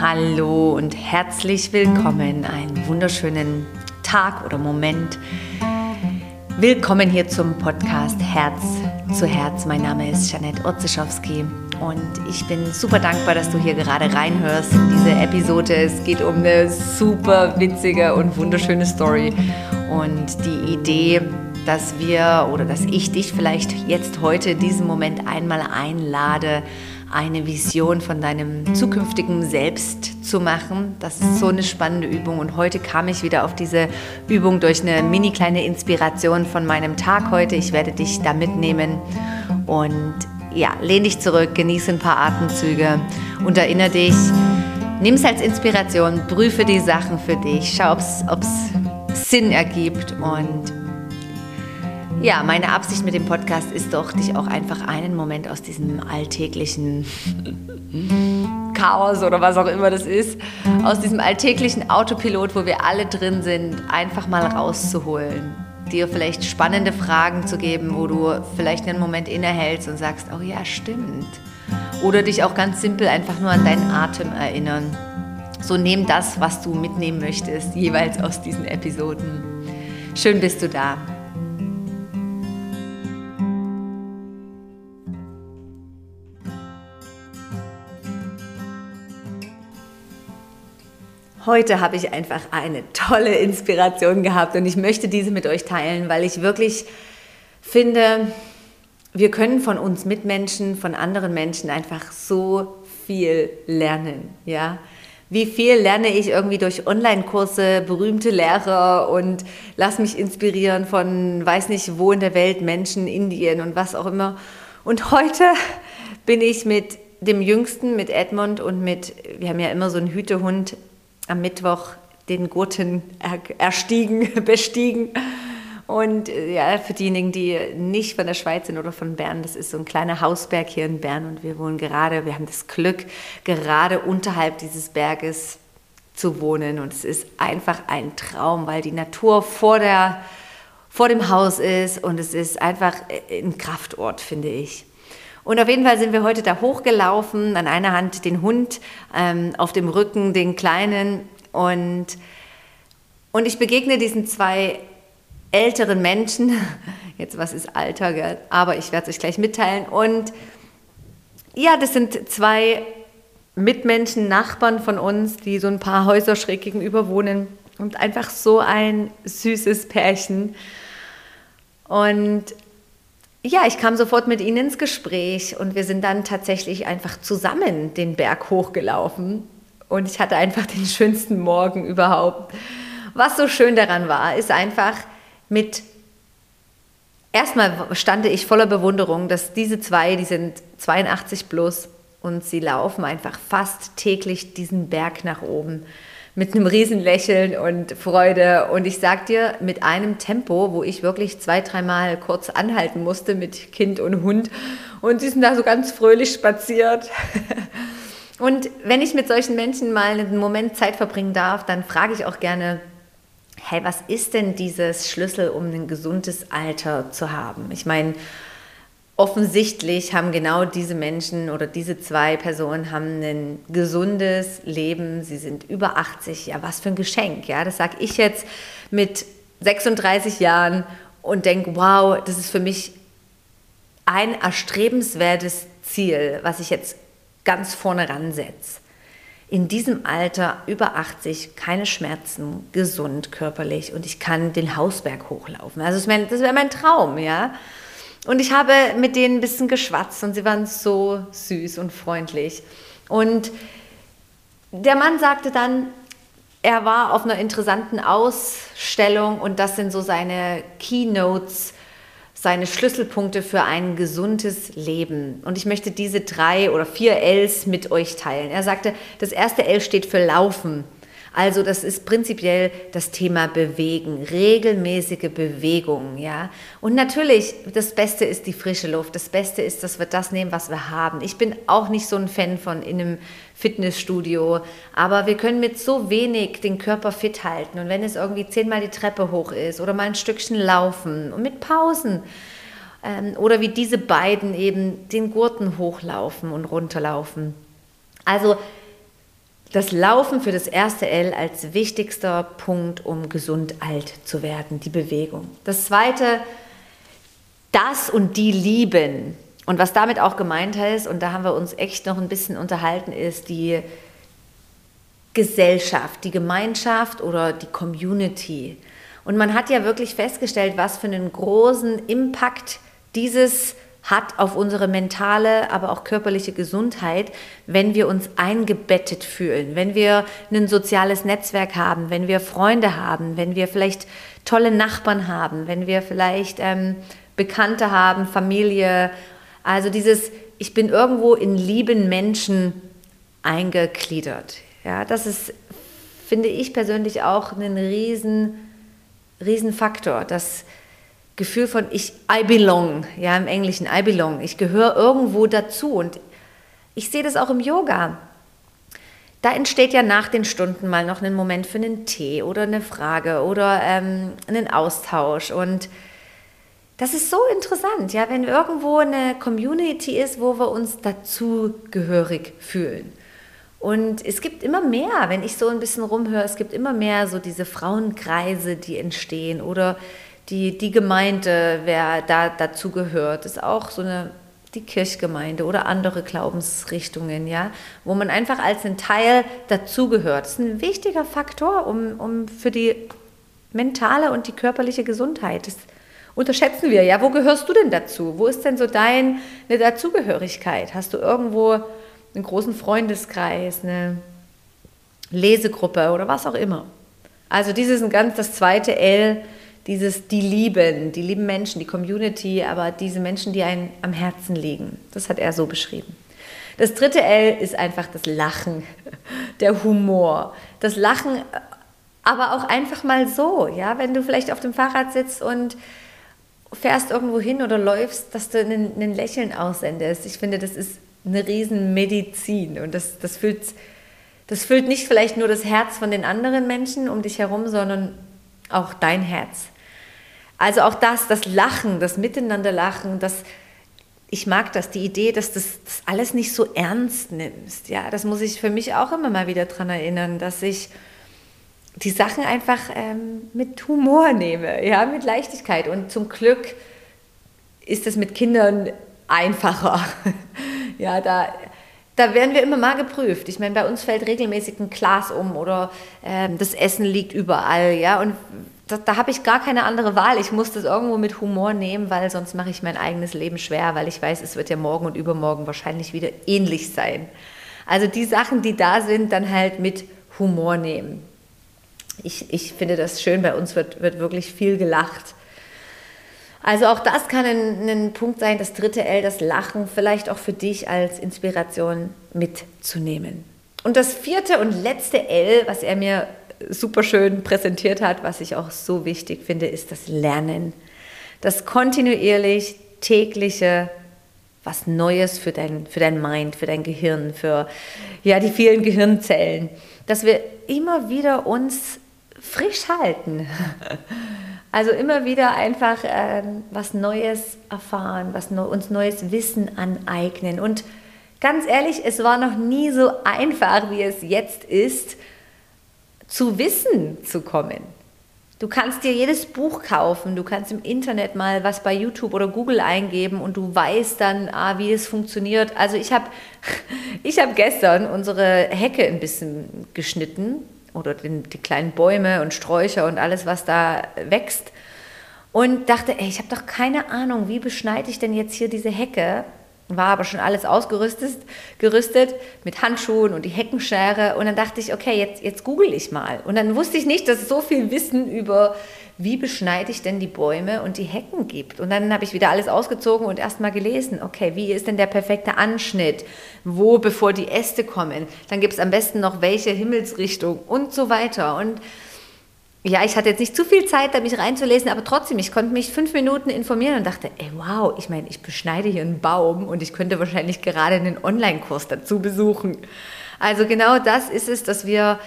Hallo und herzlich willkommen. Einen wunderschönen Tag oder Moment. Willkommen hier zum Podcast Herz zu Herz. Mein Name ist Janette Otzischowski und ich bin super dankbar, dass du hier gerade reinhörst in diese Episode. Es geht um eine super witzige und wunderschöne Story und die Idee, dass wir oder dass ich dich vielleicht jetzt heute diesen Moment einmal einlade, eine Vision von deinem zukünftigen Selbst zu machen. Das ist so eine spannende Übung und heute kam ich wieder auf diese Übung durch eine mini kleine Inspiration von meinem Tag heute. Ich werde dich da mitnehmen und ja, lehn dich zurück, genieße ein paar Atemzüge und erinnere dich, nimm es als Inspiration, prüfe die Sachen für dich, schau, ob es Sinn ergibt und ja, meine Absicht mit dem Podcast ist doch, dich auch einfach einen Moment aus diesem alltäglichen Chaos oder was auch immer das ist, aus diesem alltäglichen Autopilot, wo wir alle drin sind, einfach mal rauszuholen. Dir vielleicht spannende Fragen zu geben, wo du vielleicht einen Moment innehältst und sagst, oh ja, stimmt. Oder dich auch ganz simpel einfach nur an deinen Atem erinnern. So nimm das, was du mitnehmen möchtest, jeweils aus diesen Episoden. Schön bist du da. Heute habe ich einfach eine tolle Inspiration gehabt und ich möchte diese mit euch teilen, weil ich wirklich finde, wir können von uns Mitmenschen, von anderen Menschen einfach so viel lernen, ja. Wie viel lerne ich irgendwie durch Online-Kurse, berühmte Lehrer und lass mich inspirieren von weiß nicht wo in der Welt, Menschen, Indien und was auch immer. Und heute bin ich mit dem Jüngsten, mit Edmund und mit, wir haben ja immer so einen Hütehund, am Mittwoch den Gurten erstiegen, bestiegen. Und äh, ja, für diejenigen, die nicht von der Schweiz sind oder von Bern, das ist so ein kleiner Hausberg hier in Bern und wir wohnen gerade, wir haben das Glück, gerade unterhalb dieses Berges zu wohnen und es ist einfach ein Traum, weil die Natur vor, der, vor dem Haus ist und es ist einfach äh, ein Kraftort, finde ich. Und auf jeden Fall sind wir heute da hochgelaufen, an einer Hand den Hund, ähm, auf dem Rücken den Kleinen. Und, und ich begegne diesen zwei älteren Menschen. Jetzt, was ist Alter, aber ich werde es euch gleich mitteilen. Und ja, das sind zwei Mitmenschen, Nachbarn von uns, die so ein paar Häuser schräg gegenüber wohnen. Und einfach so ein süßes Pärchen. Und ja, ich kam sofort mit ihnen ins Gespräch und wir sind dann tatsächlich einfach zusammen den Berg hochgelaufen. Und ich hatte einfach den schönsten Morgen überhaupt. Was so schön daran war, ist einfach mit Erstmal stand ich voller Bewunderung, dass diese zwei, die sind 82 plus und sie laufen einfach fast täglich diesen Berg nach oben mit einem Riesenlächeln und Freude. Und ich sag dir, mit einem Tempo, wo ich wirklich zwei, dreimal kurz anhalten musste mit Kind und Hund. Und sie sind da so ganz fröhlich spaziert. Und wenn ich mit solchen Menschen mal einen Moment Zeit verbringen darf, dann frage ich auch gerne, hey, was ist denn dieses Schlüssel, um ein gesundes Alter zu haben? Ich meine, offensichtlich haben genau diese Menschen oder diese zwei Personen haben ein gesundes Leben. Sie sind über 80. Ja, was für ein Geschenk. Ja, das sage ich jetzt mit 36 Jahren und denke, wow, das ist für mich ein erstrebenswertes Ziel, was ich jetzt ganz vorne ransetze. In diesem Alter über 80 keine Schmerzen, gesund körperlich und ich kann den Hausberg hochlaufen. Also das wäre mein Traum, ja. Und ich habe mit denen ein bisschen geschwatzt und sie waren so süß und freundlich. Und der Mann sagte dann, er war auf einer interessanten Ausstellung und das sind so seine Keynotes, seine Schlüsselpunkte für ein gesundes Leben. Und ich möchte diese drei oder vier Ls mit euch teilen. Er sagte, das erste L steht für Laufen. Also das ist prinzipiell das Thema Bewegen, regelmäßige Bewegung, ja. Und natürlich, das Beste ist die frische Luft. Das Beste ist, dass wir das nehmen, was wir haben. Ich bin auch nicht so ein Fan von in einem Fitnessstudio, aber wir können mit so wenig den Körper fit halten. Und wenn es irgendwie zehnmal die Treppe hoch ist oder mal ein Stückchen laufen und mit Pausen ähm, oder wie diese beiden eben den Gurten hochlaufen und runterlaufen. Also das Laufen für das erste L als wichtigster Punkt, um gesund alt zu werden, die Bewegung. Das zweite, das und die lieben. Und was damit auch gemeint ist, und da haben wir uns echt noch ein bisschen unterhalten, ist die Gesellschaft, die Gemeinschaft oder die Community. Und man hat ja wirklich festgestellt, was für einen großen Impact dieses hat auf unsere mentale, aber auch körperliche Gesundheit, wenn wir uns eingebettet fühlen, wenn wir ein soziales Netzwerk haben, wenn wir Freunde haben, wenn wir vielleicht tolle Nachbarn haben, wenn wir vielleicht ähm, Bekannte haben, Familie. Also dieses, ich bin irgendwo in lieben Menschen eingegliedert. Ja, das ist, finde ich persönlich auch ein riesen, riesen Faktor, das Gefühl von ich, I belong, ja im Englischen, I belong, ich gehöre irgendwo dazu und ich sehe das auch im Yoga. Da entsteht ja nach den Stunden mal noch ein Moment für einen Tee oder eine Frage oder ähm, einen Austausch und das ist so interessant, ja, wenn irgendwo eine Community ist, wo wir uns dazugehörig fühlen. Und es gibt immer mehr, wenn ich so ein bisschen rumhöre, es gibt immer mehr so diese Frauenkreise, die entstehen oder die, die Gemeinde, wer da dazugehört, ist auch so eine die Kirchgemeinde oder andere Glaubensrichtungen, ja, wo man einfach als ein Teil dazugehört. Das ist ein wichtiger Faktor, um, um für die mentale und die körperliche Gesundheit. Das unterschätzen wir, ja. Wo gehörst du denn dazu? Wo ist denn so deine Dazugehörigkeit? Hast du irgendwo einen großen Freundeskreis, eine Lesegruppe oder was auch immer. Also dieses ein ganz das zweite L, dieses die lieben, die lieben Menschen, die Community, aber diese Menschen, die einen am Herzen liegen. Das hat er so beschrieben. Das dritte L ist einfach das Lachen, der Humor. Das Lachen, aber auch einfach mal so, ja, wenn du vielleicht auf dem Fahrrad sitzt und fährst irgendwo hin oder läufst, dass du ein Lächeln aussendest. Ich finde, das ist eine Riesenmedizin. Und das, das, füllt, das füllt nicht vielleicht nur das Herz von den anderen Menschen um dich herum, sondern auch dein Herz. Also auch das, das Lachen, das Miteinanderlachen, das, ich mag das, die Idee, dass du das, das alles nicht so ernst nimmst. Ja, das muss ich für mich auch immer mal wieder daran erinnern, dass ich die Sachen einfach ähm, mit Humor nehme, ja, mit Leichtigkeit. Und zum Glück ist es mit Kindern einfacher. Ja, da, da werden wir immer mal geprüft. Ich meine, bei uns fällt regelmäßig ein Glas um oder äh, das Essen liegt überall, ja, und da, da habe ich gar keine andere Wahl. Ich muss das irgendwo mit Humor nehmen, weil sonst mache ich mein eigenes Leben schwer, weil ich weiß, es wird ja morgen und übermorgen wahrscheinlich wieder ähnlich sein. Also die Sachen, die da sind, dann halt mit Humor nehmen. Ich, ich finde das schön, bei uns wird, wird wirklich viel gelacht. Also auch das kann ein, ein, Punkt sein, das dritte L, das Lachen, vielleicht auch für dich als Inspiration mitzunehmen. Und das vierte und letzte L, was er mir super schön präsentiert hat, was ich auch so wichtig finde, ist das Lernen. Das kontinuierlich tägliche was Neues für dein, für dein Mind, für dein Gehirn, für ja, die vielen Gehirnzellen. Dass wir immer wieder uns frisch halten. Also immer wieder einfach ähm, was Neues erfahren, was no, uns neues Wissen aneignen. Und ganz ehrlich, es war noch nie so einfach, wie es jetzt ist, zu Wissen zu kommen. Du kannst dir jedes Buch kaufen, du kannst im Internet mal was bei YouTube oder Google eingeben und du weißt dann, ah, wie es funktioniert. Also ich habe ich hab gestern unsere Hecke ein bisschen geschnitten oder den, die kleinen Bäume und Sträucher und alles, was da wächst. Und dachte, ey, ich habe doch keine Ahnung, wie beschneide ich denn jetzt hier diese Hecke? War aber schon alles ausgerüstet gerüstet mit Handschuhen und die Heckenschere. Und dann dachte ich, okay, jetzt, jetzt google ich mal. Und dann wusste ich nicht, dass es so viel Wissen über wie beschneide ich denn die Bäume und die Hecken gibt. Und dann habe ich wieder alles ausgezogen und erst mal gelesen, okay, wie ist denn der perfekte Anschnitt? Wo, bevor die Äste kommen? Dann gibt es am besten noch welche Himmelsrichtung und so weiter. Und ja, ich hatte jetzt nicht zu viel Zeit, da mich reinzulesen, aber trotzdem, ich konnte mich fünf Minuten informieren und dachte, ey, wow, ich meine, ich beschneide hier einen Baum und ich könnte wahrscheinlich gerade einen Online-Kurs dazu besuchen. Also genau das ist es, dass wir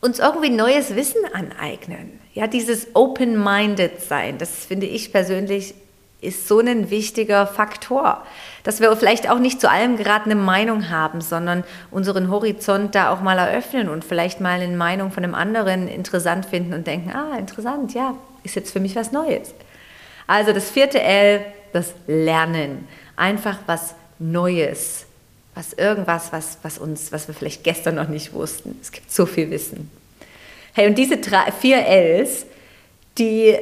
uns irgendwie neues Wissen aneignen. Ja, dieses Open-Minded sein, das finde ich persönlich ist so ein wichtiger Faktor, dass wir vielleicht auch nicht zu allem gerade eine Meinung haben, sondern unseren Horizont da auch mal eröffnen und vielleicht mal eine Meinung von einem anderen interessant finden und denken, ah, interessant, ja, ist jetzt für mich was Neues. Also das vierte L, das Lernen. Einfach was Neues. Was irgendwas, was, was uns, was wir vielleicht gestern noch nicht wussten. Es gibt so viel Wissen. Hey, und diese drei, vier Ls, die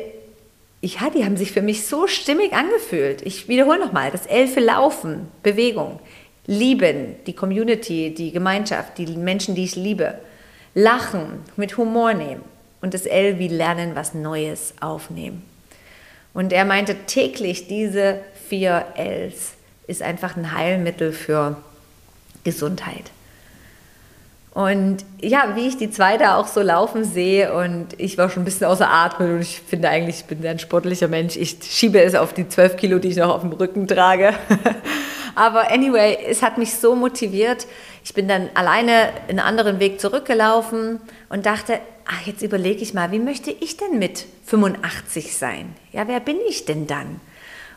ja, die haben sich für mich so stimmig angefühlt. Ich wiederhole nochmal, das L für Laufen, Bewegung, Lieben, die Community, die Gemeinschaft, die Menschen, die ich liebe. Lachen, mit Humor nehmen. Und das L wie Lernen, was Neues aufnehmen. Und er meinte, täglich diese vier Ls ist einfach ein Heilmittel für Gesundheit. Und ja, wie ich die zweite auch so laufen sehe und ich war schon ein bisschen außer Atem und ich finde eigentlich, ich bin ein sportlicher Mensch. Ich schiebe es auf die 12 Kilo, die ich noch auf dem Rücken trage. Aber anyway, es hat mich so motiviert. Ich bin dann alleine einen anderen Weg zurückgelaufen und dachte, ach, jetzt überlege ich mal, wie möchte ich denn mit 85 sein? Ja, wer bin ich denn dann?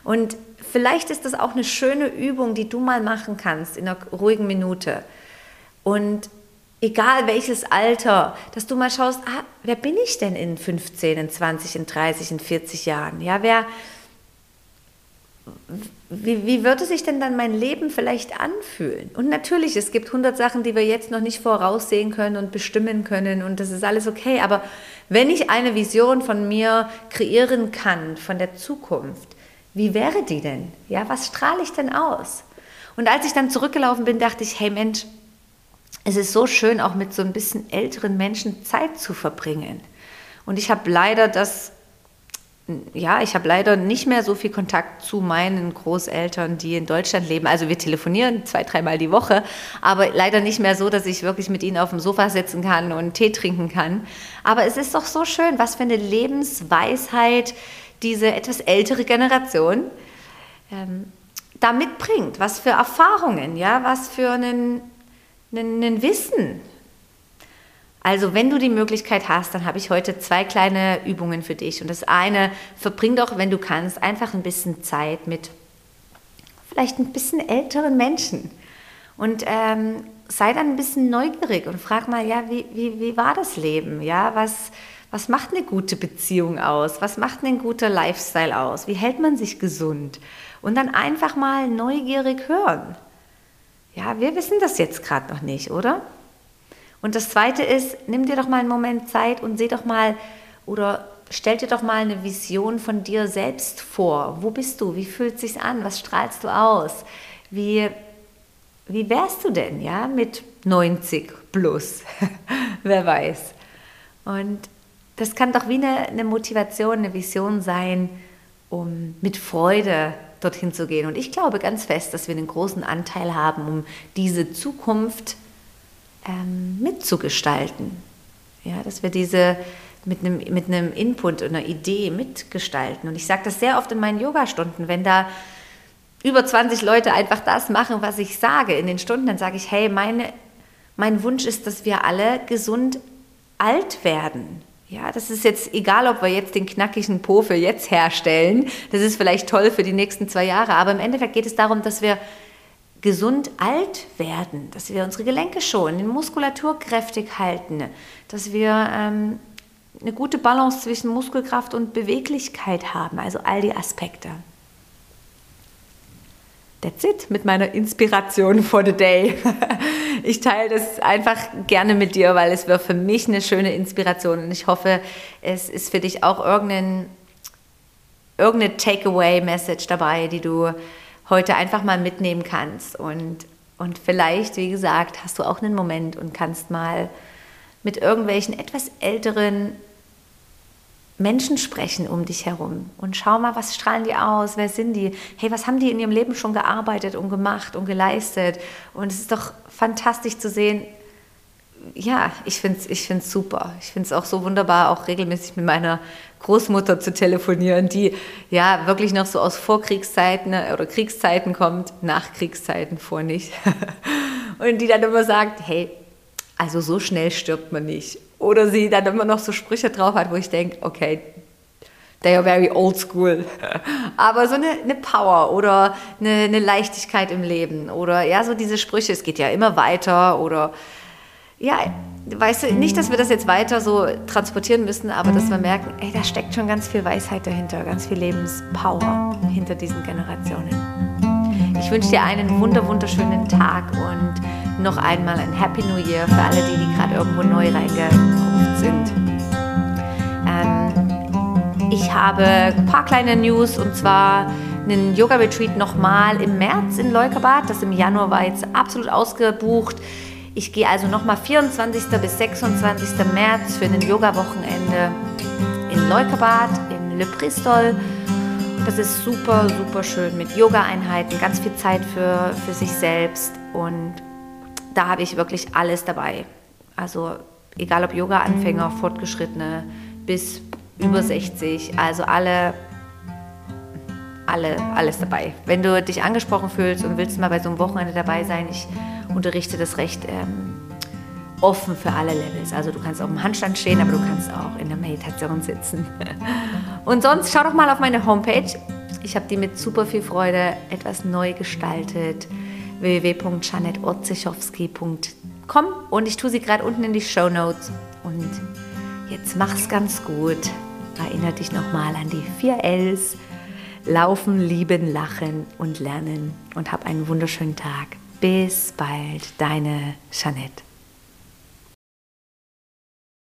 Und vielleicht ist das auch eine schöne Übung, die du mal machen kannst in einer ruhigen Minute. Und egal welches Alter, dass du mal schaust, ah, wer bin ich denn in 15, in 20, in 30, in 40 Jahren? Ja, wer, wie, wie würde sich denn dann mein Leben vielleicht anfühlen? Und natürlich, es gibt 100 Sachen, die wir jetzt noch nicht voraussehen können und bestimmen können und das ist alles okay, aber wenn ich eine Vision von mir kreieren kann, von der Zukunft, wie wäre die denn? Ja, was strahle ich denn aus? Und als ich dann zurückgelaufen bin, dachte ich, hey Mensch, es ist so schön, auch mit so ein bisschen älteren Menschen Zeit zu verbringen. Und ich habe leider das, ja, ich habe leider nicht mehr so viel Kontakt zu meinen Großeltern, die in Deutschland leben. Also wir telefonieren zwei, dreimal die Woche, aber leider nicht mehr so, dass ich wirklich mit ihnen auf dem Sofa sitzen kann und Tee trinken kann. Aber es ist doch so schön, was für eine Lebensweisheit diese etwas ältere Generation ähm, da mitbringt, was für Erfahrungen, ja, was für einen ein Wissen. Also wenn du die Möglichkeit hast, dann habe ich heute zwei kleine Übungen für dich. Und das eine, verbring doch, wenn du kannst, einfach ein bisschen Zeit mit vielleicht ein bisschen älteren Menschen. Und ähm, sei dann ein bisschen neugierig und frag mal, ja, wie, wie, wie war das Leben? Ja, was, was macht eine gute Beziehung aus? Was macht ein guter Lifestyle aus? Wie hält man sich gesund? Und dann einfach mal neugierig hören. Ja, wir wissen das jetzt gerade noch nicht, oder? Und das Zweite ist, nimm dir doch mal einen Moment Zeit und seh doch mal oder stell dir doch mal eine Vision von dir selbst vor. Wo bist du? Wie fühlt es sich an? Was strahlst du aus? Wie, wie wärst du denn, ja, mit 90 plus? Wer weiß. Und das kann doch wie eine, eine Motivation, eine Vision sein, um mit Freude dorthin zu gehen. Und ich glaube ganz fest, dass wir einen großen Anteil haben, um diese Zukunft ähm, mitzugestalten. Ja, dass wir diese mit einem, mit einem Input, einer Idee mitgestalten. Und ich sage das sehr oft in meinen Yogastunden, wenn da über 20 Leute einfach das machen, was ich sage in den Stunden, dann sage ich, hey, meine, mein Wunsch ist, dass wir alle gesund alt werden. Ja, das ist jetzt egal, ob wir jetzt den knackigen Po für jetzt herstellen. Das ist vielleicht toll für die nächsten zwei Jahre. Aber im Endeffekt geht es darum, dass wir gesund alt werden, dass wir unsere Gelenke schonen, die Muskulatur kräftig halten, dass wir ähm, eine gute Balance zwischen Muskelkraft und Beweglichkeit haben. Also all die Aspekte. That's it mit meiner Inspiration for the day. Ich teile das einfach gerne mit dir, weil es wäre für mich eine schöne Inspiration und ich hoffe, es ist für dich auch irgendein, irgendeine Takeaway-Message dabei, die du heute einfach mal mitnehmen kannst. Und, und vielleicht, wie gesagt, hast du auch einen Moment und kannst mal mit irgendwelchen etwas älteren Menschen sprechen um dich herum und schau mal, was strahlen die aus, wer sind die, hey, was haben die in ihrem Leben schon gearbeitet und gemacht und geleistet und es ist doch fantastisch zu sehen, ja, ich finde es ich find's super. Ich finde es auch so wunderbar, auch regelmäßig mit meiner Großmutter zu telefonieren, die ja wirklich noch so aus Vorkriegszeiten oder Kriegszeiten kommt, Nachkriegszeiten vor nicht. Und die dann immer sagt, hey, also so schnell stirbt man nicht. Oder sie dann immer noch so Sprüche drauf hat, wo ich denke, okay, they are very old school. Aber so eine, eine Power oder eine, eine, Leichtigkeit im Leben oder ja, so diese Sprüche, es geht ja immer weiter oder ja, weißt du, nicht, dass wir das jetzt weiter so transportieren müssen, aber dass wir merken, ey, da steckt schon ganz viel Weisheit dahinter, ganz viel Lebenspower hinter diesen Generationen. Ich wünsche dir einen wunder, wunderschönen Tag und noch einmal ein Happy New Year für alle, die, die gerade irgendwo neu reingerufen sind. Ähm, ich habe ein paar kleine News und zwar einen Yoga-Retreat nochmal im März in Leukabad. Das im Januar war jetzt absolut ausgebucht. Ich gehe also nochmal 24. bis 26. März für ein Yoga-Wochenende in Leukabad, in Le Bristol. Das ist super, super schön mit Yoga-Einheiten, ganz viel Zeit für, für sich selbst und da habe ich wirklich alles dabei. Also egal ob Yoga-Anfänger, Fortgeschrittene bis über 60, also alle, alle, alles dabei. Wenn du dich angesprochen fühlst und willst mal bei so einem Wochenende dabei sein, ich unterrichte das recht ähm, offen für alle Levels. Also du kannst auch im Handstand stehen, aber du kannst auch in der Meditation sitzen. Und sonst schau doch mal auf meine Homepage. Ich habe die mit super viel Freude etwas neu gestaltet. www.janetotzichowski.com und ich tue sie gerade unten in die Show Notes. Und jetzt mach's ganz gut. Erinnere dich nochmal an die vier Ls. Laufen, lieben, lachen und lernen. Und hab einen wunderschönen Tag. Bis bald, deine Jeanette.